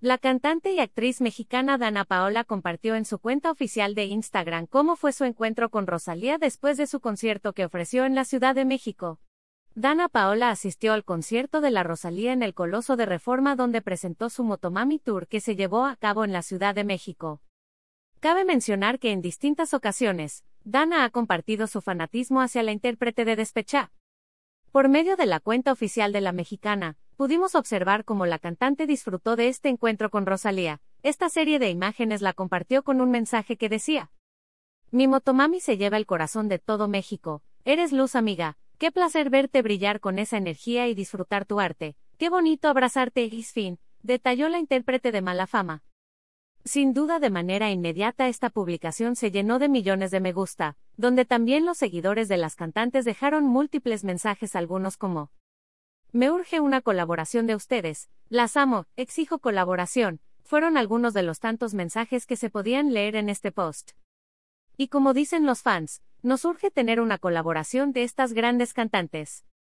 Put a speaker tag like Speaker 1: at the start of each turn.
Speaker 1: La cantante y actriz mexicana Dana Paola compartió en su cuenta oficial de Instagram cómo fue su encuentro con Rosalía después de su concierto que ofreció en la Ciudad de México. Dana Paola asistió al concierto de la Rosalía en el Coloso de Reforma donde presentó su Motomami Tour que se llevó a cabo en la Ciudad de México. Cabe mencionar que en distintas ocasiones, Dana ha compartido su fanatismo hacia la intérprete de Despecha. Por medio de la cuenta oficial de la mexicana, pudimos observar cómo la cantante disfrutó de este encuentro con Rosalía. Esta serie de imágenes la compartió con un mensaje que decía: Mi motomami se lleva el corazón de todo México. Eres luz, amiga. Qué placer verte brillar con esa energía y disfrutar tu arte. Qué bonito abrazarte, Isfin, detalló la intérprete de mala fama. Sin duda de manera inmediata esta publicación se llenó de millones de me gusta, donde también los seguidores de las cantantes dejaron múltiples mensajes algunos como me urge una colaboración de ustedes. Las amo, exijo colaboración. Fueron algunos de los tantos mensajes que se podían leer en este post. Y como dicen los fans, nos urge tener una colaboración de estas grandes cantantes.